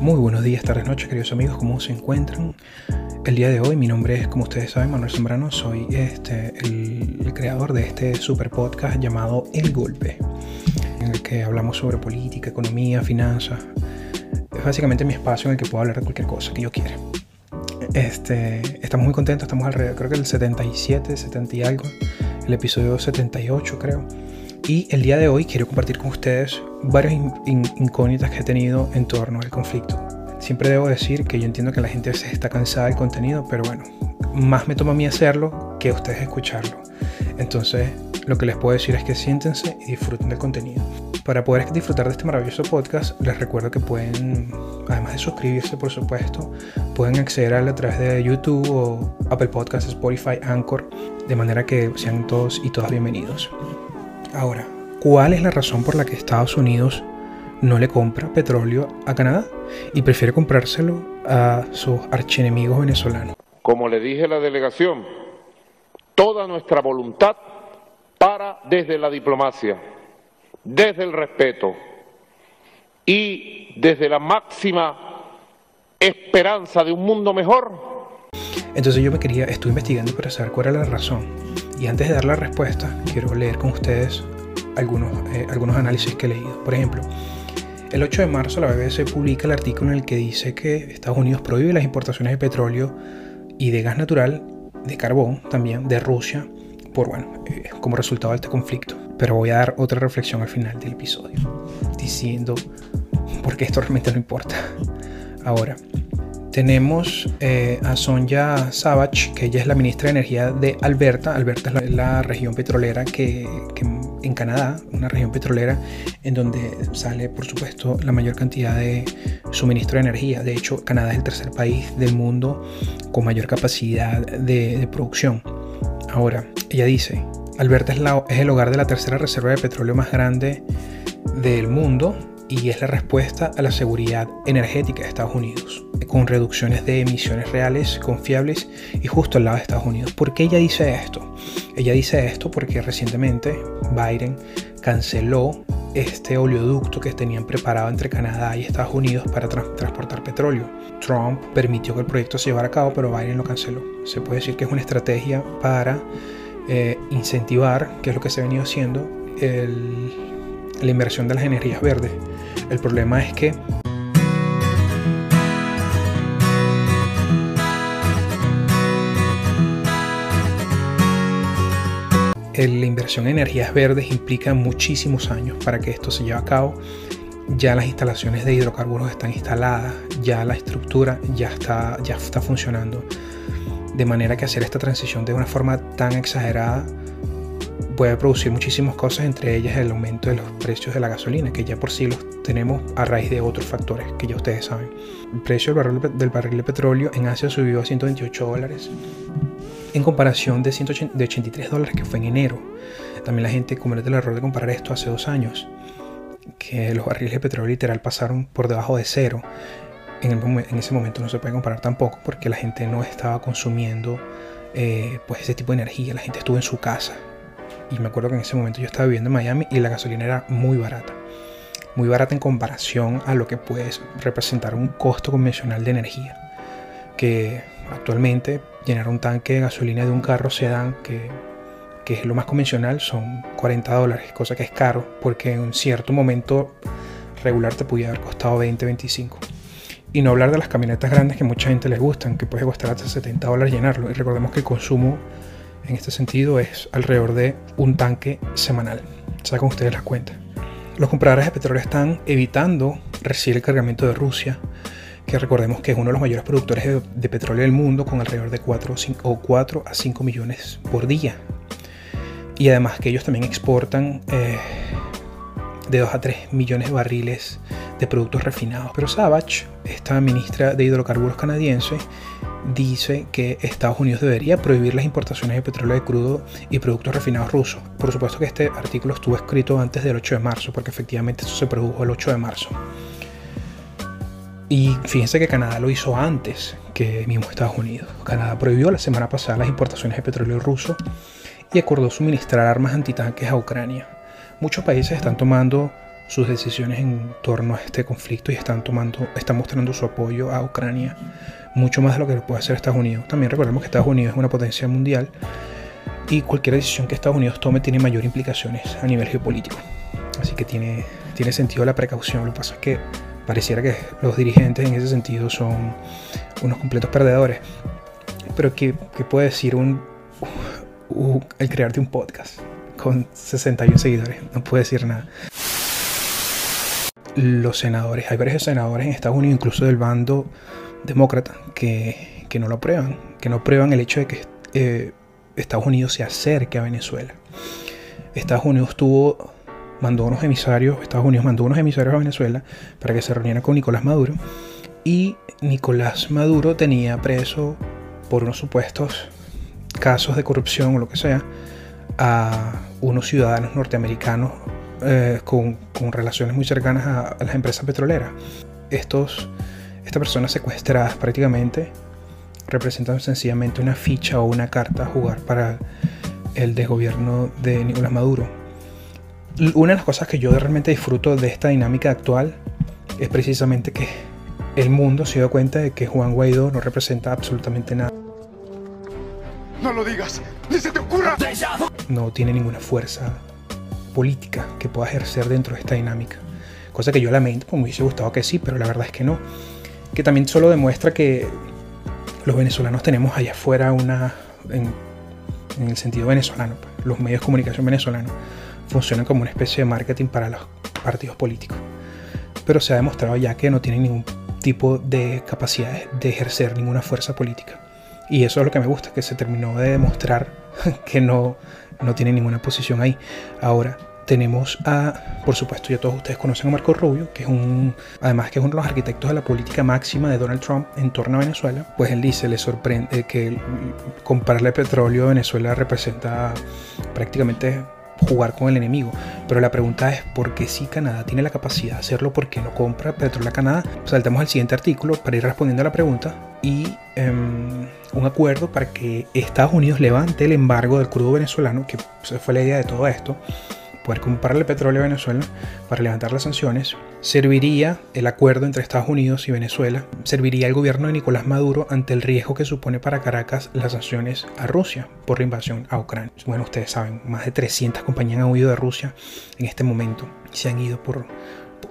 Muy buenos días, tardes, noches, queridos amigos, ¿cómo se encuentran? El día de hoy, mi nombre es, como ustedes saben, Manuel Zambrano, soy este, el, el creador de este super podcast llamado El Golpe, en el que hablamos sobre política, economía, finanzas. Es básicamente mi espacio en el que puedo hablar de cualquier cosa que yo quiera. Este, estamos muy contentos, estamos alrededor, creo que el 77, 70 y algo, el episodio 78 creo. Y el día de hoy quiero compartir con ustedes varias incógnitas que he tenido en torno al conflicto. Siempre debo decir que yo entiendo que la gente se está cansada del contenido, pero bueno, más me toma a mí hacerlo que a ustedes escucharlo. Entonces, lo que les puedo decir es que siéntense y disfruten del contenido. Para poder disfrutar de este maravilloso podcast, les recuerdo que pueden, además de suscribirse, por supuesto, pueden acceder a él a través de YouTube o Apple Podcasts, Spotify, Anchor, de manera que sean todos y todas bienvenidos. Ahora, ¿cuál es la razón por la que Estados Unidos no le compra petróleo a Canadá y prefiere comprárselo a sus archienemigos venezolanos? Como le dije a la delegación, toda nuestra voluntad para desde la diplomacia, desde el respeto y desde la máxima esperanza de un mundo mejor. Entonces yo me quería, estoy investigando para saber cuál era la razón y antes de dar la respuesta, quiero leer con ustedes algunos, eh, algunos análisis que he leído. Por ejemplo, el 8 de marzo la BBC publica el artículo en el que dice que Estados Unidos prohíbe las importaciones de petróleo y de gas natural, de carbón también, de Rusia, por bueno, eh, como resultado de este conflicto. Pero voy a dar otra reflexión al final del episodio, diciendo por qué esto realmente no importa. Ahora, tenemos eh, a Sonja Savage, que ella es la ministra de Energía de Alberta. Alberta es la, región petrolera que, en Canadá, una región petrolera en donde sale, por supuesto, la mayor cantidad de suministro de energía. De hecho, Canadá es el tercer país del mundo con mayor capacidad de, producción. Ahora, ella dice, Alberta es, es el hogar de la tercera reserva de petróleo más grande del mundo y es la respuesta a la seguridad energética de Estados Unidos, con reducciones de emisiones reales, confiables y justo al lado de Estados Unidos. ¿Por qué ella dice esto? Ella dice esto porque recientemente Biden canceló este oleoducto que tenían preparado entre Canadá y Estados Unidos para transportar petróleo. Trump permitió que el proyecto se llevara a cabo, pero Biden lo canceló. Se puede decir que es una estrategia para eh, incentivar, que es lo que se ha venido haciendo, la inversión de las energías verdes el problema es que la inversión en energías verdes implica muchísimos años para que esto se lleve a cabo. Ya las instalaciones de hidrocarburos están instaladas, ya la estructura ya está, ya está funcionando. De manera que hacer esta transición de una forma tan exagerada puede producir muchísimas cosas, entre ellas el aumento de los precios de la gasolina, que ya por sí los tenemos a raíz de otros factores que ya ustedes saben. El precio del barril, de petróleo en Asia subió a 128 dólares en comparación de, 183 dólares que fue en enero. También la gente comete el error de comparar esto hace dos años, que los barriles de petróleo literal pasaron por debajo de cero. En, en ese momento no se puede comparar tampoco porque la gente no estaba consumiendo eh, pues ese tipo de energía, la gente estuvo en su casa y me acuerdo que en ese momento yo estaba viviendo en Miami y la gasolina era muy barata. Muy barata en comparación a lo que puede representar un costo convencional de energía. Que actualmente llenar un tanque de gasolina de un carro sedán, que, que es lo más convencional, son 40 dólares, cosa que es caro, porque en un cierto momento regular te podía haber costado 20, 25. Y no hablar de las camionetas grandes que mucha gente les gustan, que puede costar hasta 70 dólares llenarlo. Y recordemos que el consumo en este sentido es alrededor de un tanque semanal. Sacan ustedes las cuentas. Los compradores de petróleo están evitando recibir el cargamento de Rusia, que recordemos que es uno de los mayores productores de, petróleo del mundo, con alrededor de 4, 5, 4 a 5 millones por día. Y además que ellos también exportan eh, de 2 a 3 millones de barriles de productos refinados. Pero Savage, esta ministra de hidrocarburos canadiense, dice que Estados Unidos debería prohibir las importaciones de petróleo de crudo y productos refinados rusos. Por supuesto que este artículo estuvo escrito antes del 8 de marzo, porque efectivamente esto se produjo el 8 de marzo. Y fíjense que Canadá lo hizo antes que mismo Estados Unidos. Canadá prohibió la semana pasada las importaciones de petróleo ruso y acordó suministrar armas antitanques a Ucrania. Muchos países están tomando sus decisiones en torno a este conflicto y están tomando, están mostrando su apoyo a Ucrania mucho más de lo que puede hacer Estados Unidos. También recordemos que Estados Unidos es una potencia mundial y cualquier decisión que Estados Unidos tome tiene mayor implicaciones a nivel geopolítico. Así que tiene, tiene sentido la precaución. Lo que pasa es que pareciera que los dirigentes en ese sentido son unos completos perdedores. Pero ¿qué, puede decir un, el crearte un podcast con 61 seguidores? No puede decir nada los senadores, hay varios senadores en Estados Unidos, incluso del bando demócrata, que, no lo aprueban, que no aprueban el hecho de que eh, Estados Unidos se acerque a Venezuela. Estados Unidos tuvo, mandó unos emisarios, Estados Unidos mandó unos emisarios a Venezuela para que se reunieran con Nicolás Maduro y Nicolás Maduro tenía preso por unos supuestos casos de corrupción o lo que sea a unos ciudadanos norteamericanos eh, con, relaciones muy cercanas a, las empresas petroleras. Estos, estas personas secuestradas prácticamente representan sencillamente una ficha o una carta a jugar para el desgobierno de Nicolás Maduro. Una de las cosas que yo realmente disfruto de esta dinámica actual es precisamente que el mundo se dio cuenta de que Juan Guaidó no representa absolutamente nada. No lo digas, ni se te ocurra. No tiene ninguna fuerza política que pueda ejercer dentro de esta dinámica. Cosa que yo lamento, pues me hubiese gustado que sí, pero la verdad es que no. Que también solo demuestra que los venezolanos tenemos allá afuera una, en, el sentido venezolano, pues, los medios de comunicación venezolanos funcionan como una especie de marketing para los partidos políticos. Pero se ha demostrado ya que no tienen ningún tipo de capacidad de ejercer ninguna fuerza política. Y eso es lo que me gusta, que se terminó de demostrar que no, no tiene ninguna posición ahí. Ahora, tenemos a, por supuesto, ya todos ustedes conocen a Marco Rubio, que es un, además que es uno de los arquitectos de la política máxima de Donald Trump en torno a Venezuela, pues él dice, le sorprende que comprarle petróleo a Venezuela representa prácticamente jugar con el enemigo. Pero la pregunta es, ¿por qué si Canadá tiene la capacidad de hacerlo? ¿Por qué no compra petróleo a Canadá? Saltamos al siguiente artículo para ir respondiendo a la pregunta y em, un acuerdo para que Estados Unidos levante el embargo del crudo venezolano, que fue la idea de todo esto, poder comprarle petróleo a Venezuela para levantar las sanciones, serviría el acuerdo entre Estados Unidos y Venezuela, serviría al gobierno de Nicolás Maduro ante el riesgo que supone para Caracas las sanciones a Rusia por la invasión a Ucrania. Bueno, ustedes saben, más de 300 compañías han huido de Rusia en este momento y se han ido por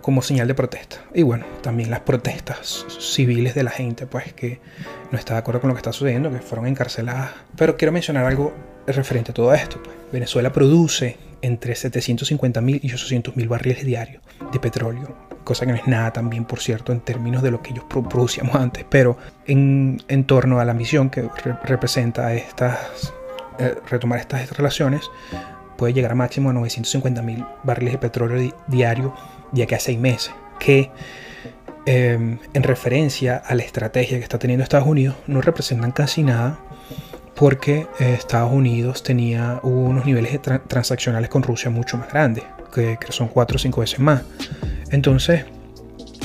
como señal de protesta. Y bueno, también las protestas civiles de la gente, pues que no está de acuerdo con lo que está sucediendo, que fueron encarceladas. Pero quiero mencionar algo referente a todo esto. Pues. Venezuela produce entre 750.000 y 800.000 barriles diarios de petróleo, cosa que no es nada también, por cierto, en términos de lo que ellos producíamos antes, pero en, torno a la misión que representa estas, eh, retomar estas relaciones, puede llegar a máximo a 950.000 barriles de petróleo diario de aquí a seis meses, que em, en referencia a la estrategia que está teniendo Estados Unidos no representan casi nada porque eh, Estados Unidos tenía unos niveles transaccionales con Rusia mucho más grandes, que, son cuatro o cinco veces más. Entonces,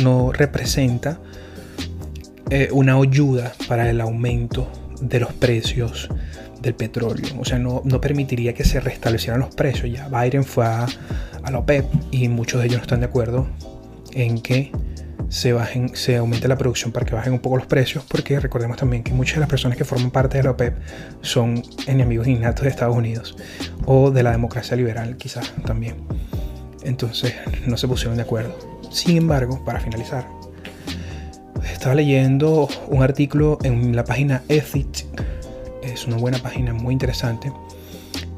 no representa eh, una ayuda para el aumento de los precios del petróleo. O sea, no, no, permitiría que se restablecieran los precios. Ya Biden fue a, a la OPEP y muchos de ellos no están de acuerdo en que se, bajen, se aumente la producción para que bajen un poco los precios, porque recordemos también que muchas de las personas que forman parte de la OPEP son enemigos innatos de Estados Unidos o de la democracia liberal quizás también. Entonces no se pusieron de acuerdo. Sin embargo, para finalizar, estaba leyendo un artículo en la página Ethics, es una buena página muy interesante,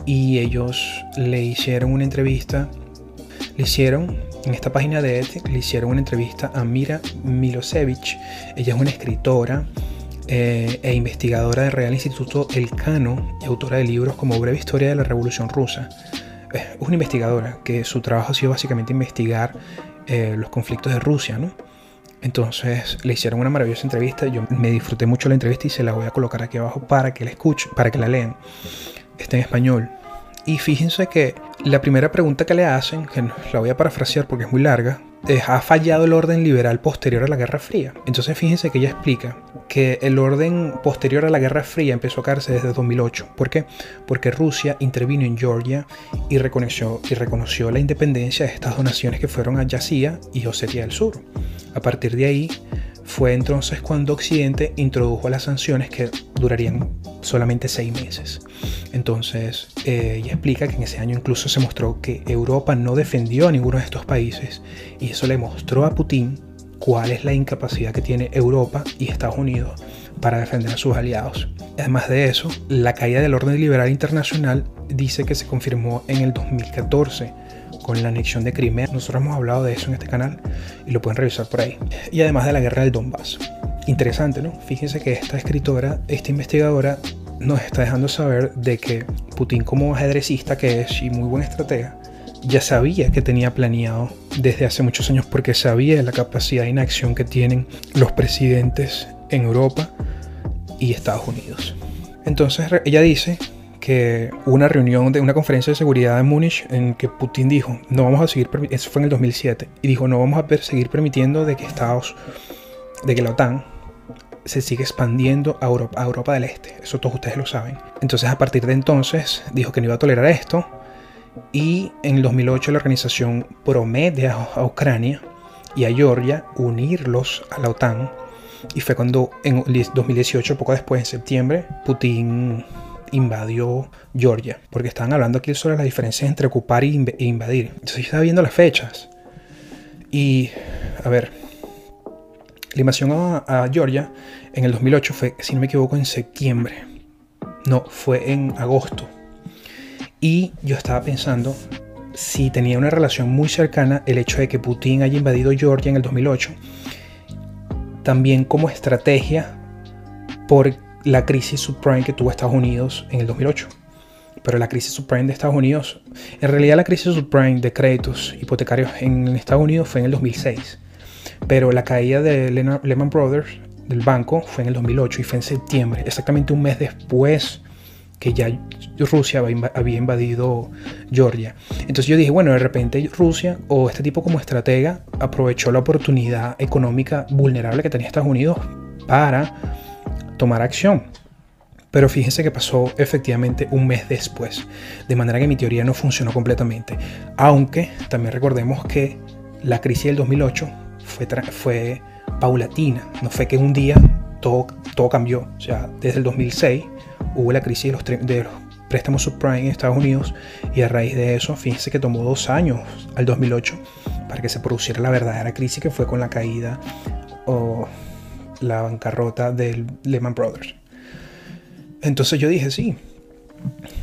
y ellos le hicieron una entrevista, le hicieron en esta página de Ethic le hicieron una entrevista a Mira Milosevic. Ella es una escritora eh, e investigadora del Real Instituto Elcano y autora de libros como Breve Historia de la Revolución Rusa. Es una investigadora que su trabajo ha sido básicamente investigar eh, los conflictos de Rusia, ¿no? Entonces le hicieron una maravillosa entrevista. Yo me disfruté mucho la entrevista y se la voy a colocar aquí abajo para que la escuchen, para que la lean. Está en español. Y fíjense que la primera pregunta que le hacen, que la voy a parafrasear porque es muy larga, eh, ha fallado el orden liberal posterior a la Guerra Fría. Entonces fíjense que ella explica que el orden posterior a la Guerra Fría empezó a caerse desde 2008. ¿Por qué? Porque Rusia intervino en Georgia y reconoció, la independencia de estas dos naciones que fueron a y Osetia del Sur. A partir de ahí fue entonces cuando Occidente introdujo las sanciones que durarían solamente seis meses. Entonces, eh, ella explica que en ese año incluso se mostró que Europa no defendió a ninguno de estos países y eso le mostró a Putin cuál es la incapacidad que tiene Europa y Estados Unidos para defender a sus aliados. Además de eso, la caída del orden liberal internacional dice que se confirmó en el 2014 con la anexión de Crimea. Nosotros hemos hablado de eso en este canal y lo pueden revisar por ahí. Y además de la guerra del Donbass. Interesante, ¿no? Fíjense que esta escritora, esta investigadora, nos está dejando saber de que Putin como ajedrecista que es y muy buen estratega, ya sabía que tenía planeado desde hace muchos años porque sabía la capacidad de inacción que tienen los presidentes en Europa y Estados Unidos. Entonces ella dice que una reunión de una conferencia de seguridad en Múnich en que Putin dijo, no vamos a seguir, eso fue en el 2007, y dijo, no vamos a seguir permitiendo de que Estados, de que la OTAN se sigue expandiendo a Europa, a Europa del Este. Eso todos ustedes lo saben. Entonces a partir de entonces dijo que no iba a tolerar esto y en el 2008 la organización promete a, Ucrania y a Georgia unirlos a la OTAN. Y fue cuando en 2018, poco después, en septiembre, Putin invadió Georgia. Porque estaban hablando aquí sobre las diferencias entre ocupar e invadir. Entonces yo estaba viendo las fechas. Y, a ver, la invasión a, Georgia en el 2008 fue, si no me equivoco, en septiembre. No, fue en agosto. Y yo estaba pensando si tenía una relación muy cercana el hecho de que Putin haya invadido Georgia en el 2008, también como estrategia por la crisis subprime que tuvo Estados Unidos en el 2008. Pero la crisis subprime de Estados Unidos, en realidad la crisis subprime de créditos hipotecarios en Estados Unidos fue en el 2006. Pero la caída de Lehman Brothers, del banco, fue en el 2008 y fue en septiembre, exactamente un mes después que ya Rusia había invadido Georgia. Entonces yo dije, bueno, de repente Rusia o este tipo como estratega aprovechó la oportunidad económica vulnerable que tenía Estados Unidos para tomar acción. Pero fíjense que pasó efectivamente un mes después, de manera que mi teoría no funcionó completamente. Aunque también recordemos que la crisis del 2008 fue, fue paulatina, no fue que un día todo, todo cambió. O sea, desde el 2006 hubo la crisis de los, de préstamos subprime en Estados Unidos y a raíz de eso, fíjense que tomó dos años al 2008 para que se produciera la verdadera crisis que fue con la caída la bancarrota del Lehman Brothers. Entonces yo dije, sí,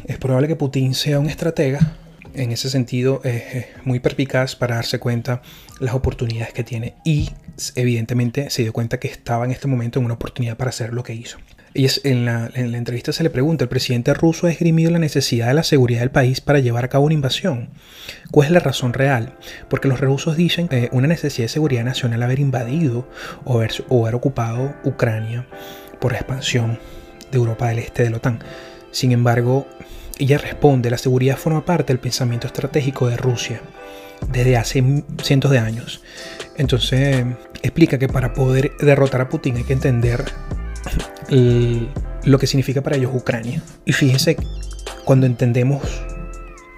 es probable que Putin sea un estratega en ese sentido es muy perpicaz para darse cuenta las oportunidades que tiene y evidentemente se dio cuenta que estaba en este momento en una oportunidad para hacer lo que hizo. Y en, la, en la entrevista se le pregunta, ¿el presidente ruso ha esgrimido la necesidad de la seguridad del país para llevar a cabo una invasión? ¿Cuál es la razón real? Porque los rusos dicen que una necesidad de seguridad nacional haber invadido o haber, o haber ocupado Ucrania por la expansión de Europa del Este de la OTAN. Sin embargo, ella responde, la seguridad forma parte del pensamiento estratégico de Rusia desde hace cientos de años. Entonces explica que para poder derrotar a Putin hay que entender lo que significa para ellos Ucrania. Y fíjense, cuando entendemos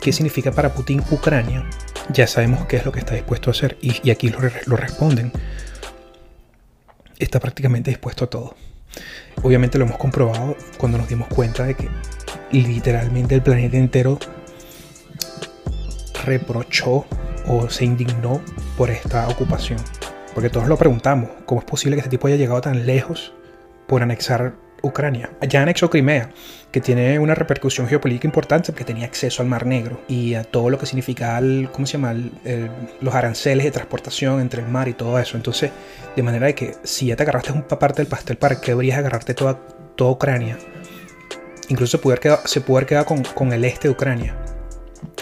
qué significa para Putin Ucrania, ya sabemos qué es lo que está dispuesto a hacer. Y, aquí lo, lo responden. Está prácticamente dispuesto a todo. Obviamente lo hemos comprobado cuando nos dimos cuenta de que literalmente el planeta entero reprochó o se indignó por esta ocupación. Porque todos lo preguntamos, ¿cómo es posible que este tipo haya llegado tan lejos por anexar Ucrania? Ya anexó Crimea, que tiene una repercusión geopolítica importante porque tenía acceso al Mar Negro y a todo lo que significa, ¿cómo se llama? los aranceles de transportación entre el mar y todo eso. Entonces, de manera de que si ya te agarraste una parte del pastel, ¿para qué deberías agarrarte toda, Ucrania? Incluso se pudo haber quedado, se con, con el este de Ucrania,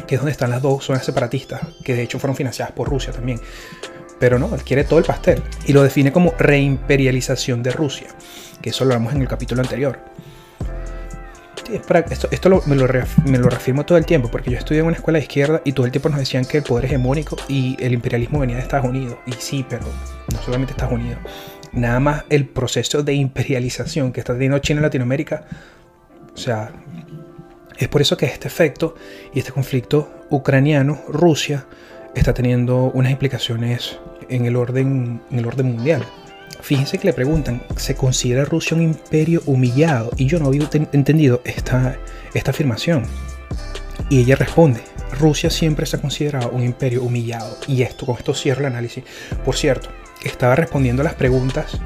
que es donde están las dos zonas separatistas, que de hecho fueron financiadas por Rusia también. Pero no, él quiere todo el pastel y lo define como reimperialización de Rusia, que eso lo vemos en el capítulo anterior. esto, esto me, lo me, lo reafirmo todo el tiempo, porque yo estudié en una escuela de izquierda y todo el tiempo nos decían que el poder hegemónico y el imperialismo venía de Estados Unidos. Y sí, pero no solamente Estados Unidos. Nada más el proceso de imperialización que está teniendo China en Latinoamérica. O sea, es por eso que este efecto y este conflicto ucraniano-Rusia está teniendo unas implicaciones en el orden, en el orden mundial. Fíjense que le preguntan, ¿se considera Rusia un imperio humillado? Y yo no había entendido esta, esta afirmación. Y ella responde, Rusia siempre se ha considerado un imperio humillado. Y esto, con esto cierro el análisis. Por cierto, estaba respondiendo a las preguntas,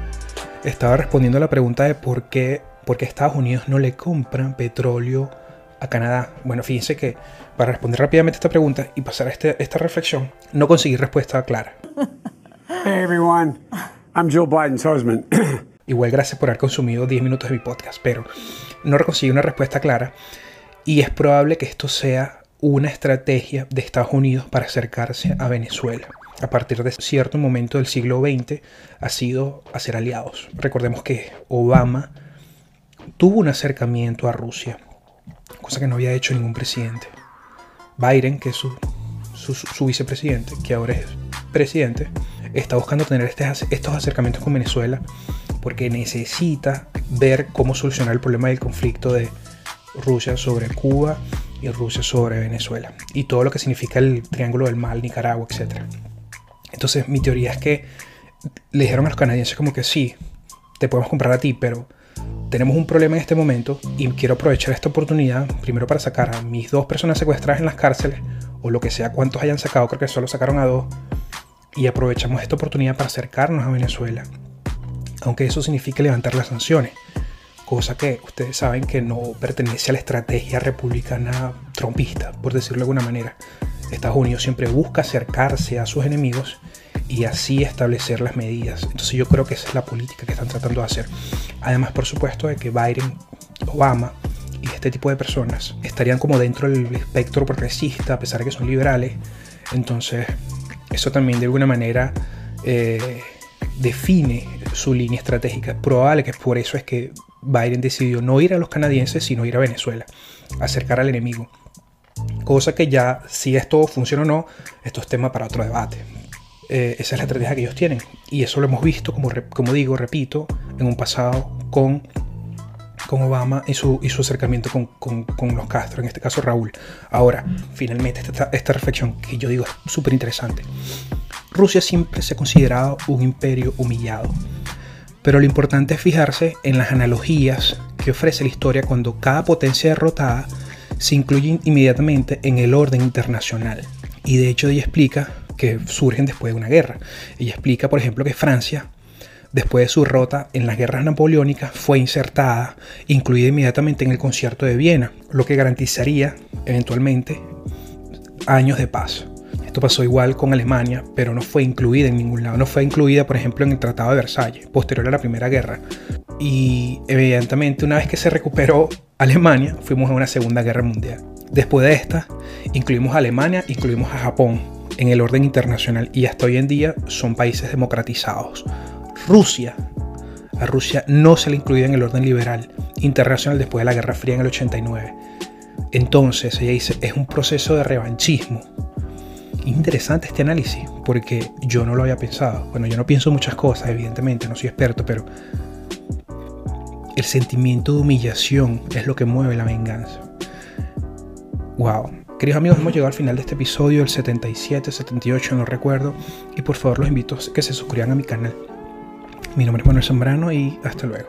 estaba respondiendo a la pregunta de por qué, por qué Estados Unidos no le compran petróleo a Canadá. Bueno, fíjense que para responder rápidamente esta pregunta y pasar a este, esta reflexión, no conseguí respuesta clara. Hey everyone. I'm Joe Biden's husband. Igual gracias por haber consumido 10 minutos de mi podcast, pero no conseguí una respuesta clara y es probable que esto sea una estrategia de Estados Unidos para acercarse a Venezuela. A partir de cierto momento del siglo XX ha sido hacer aliados. Recordemos que Obama tuvo un acercamiento a Rusia, cosa que no había hecho ningún presidente. Biden, que es su, su vicepresidente, que ahora es presidente, está buscando tener este estos acercamientos con Venezuela porque necesita ver cómo solucionar el problema del conflicto de Rusia sobre Cuba y Rusia sobre Venezuela y todo lo que significa el Triángulo del Mal, Nicaragua, etc. Entonces mi teoría es que le dijeron a los canadienses como que sí, te podemos comprar a ti, pero tenemos un problema en este momento y quiero aprovechar esta oportunidad primero para sacar a mis dos personas secuestradas en las cárceles o lo que sea, cuántos hayan sacado, creo que solo sacaron a dos y aprovechamos esta oportunidad para acercarnos a Venezuela, aunque eso signifique levantar las sanciones, cosa que ustedes saben que no pertenece a la estrategia republicana trompista, por decirlo de alguna manera. Estados Unidos siempre busca acercarse a sus enemigos y así establecer las medidas. Entonces yo creo que esa es la política que están tratando de hacer. Además, por supuesto, de que Biden, Obama y este tipo de personas estarían como dentro del espectro progresista, a pesar de que son liberales. Entonces, eso también de alguna manera eh, define su línea estratégica. Probable que por eso es que Biden decidió no ir a los canadienses, sino ir a Venezuela, acercar al enemigo. Cosa que ya, si esto funciona o no, esto es tema para otro debate. Eh, esa es la estrategia que ellos tienen. Y eso lo hemos visto, como, como digo, repito, en un pasado con con Obama y su, y su acercamiento con, con, los Castro, en este caso Raúl. Ahora, finalmente, esta, esta reflexión que yo digo es súper interesante. Rusia siempre se ha considerado un imperio humillado, pero lo importante es fijarse en las analogías que ofrece la historia cuando cada potencia derrotada se incluye inmediatamente en el orden internacional. Y de hecho ella explica que surgen después de una guerra. Ella explica, por ejemplo, que Francia después de su rota en las guerras napoleónicas, fue insertada, incluida inmediatamente en el concierto de Viena, lo que garantizaría eventualmente años de paz. Esto pasó igual con Alemania, pero no fue incluida en ningún lado. No fue incluida, por ejemplo, en el Tratado de Versalles, posterior a la Primera Guerra. Y evidentemente, una vez que se recuperó Alemania, fuimos a una Segunda Guerra Mundial. Después de esta, incluimos a Alemania, incluimos a Japón en el orden internacional y hasta hoy en día son países democratizados. Rusia. A Rusia no se le incluía en el orden liberal internacional después de la Guerra Fría en el 89. Entonces, ella dice, es un proceso de revanchismo. Interesante este análisis, porque yo no lo había pensado. Bueno, yo no pienso muchas cosas, evidentemente, no soy experto, pero el sentimiento de humillación es lo que mueve la venganza. Wow. Queridos amigos, hemos llegado al final de este episodio, el 77, 78, no recuerdo. Y por favor los invito a que se suscriban a mi canal. Mi nombre es Manuel Zambrano y hasta luego.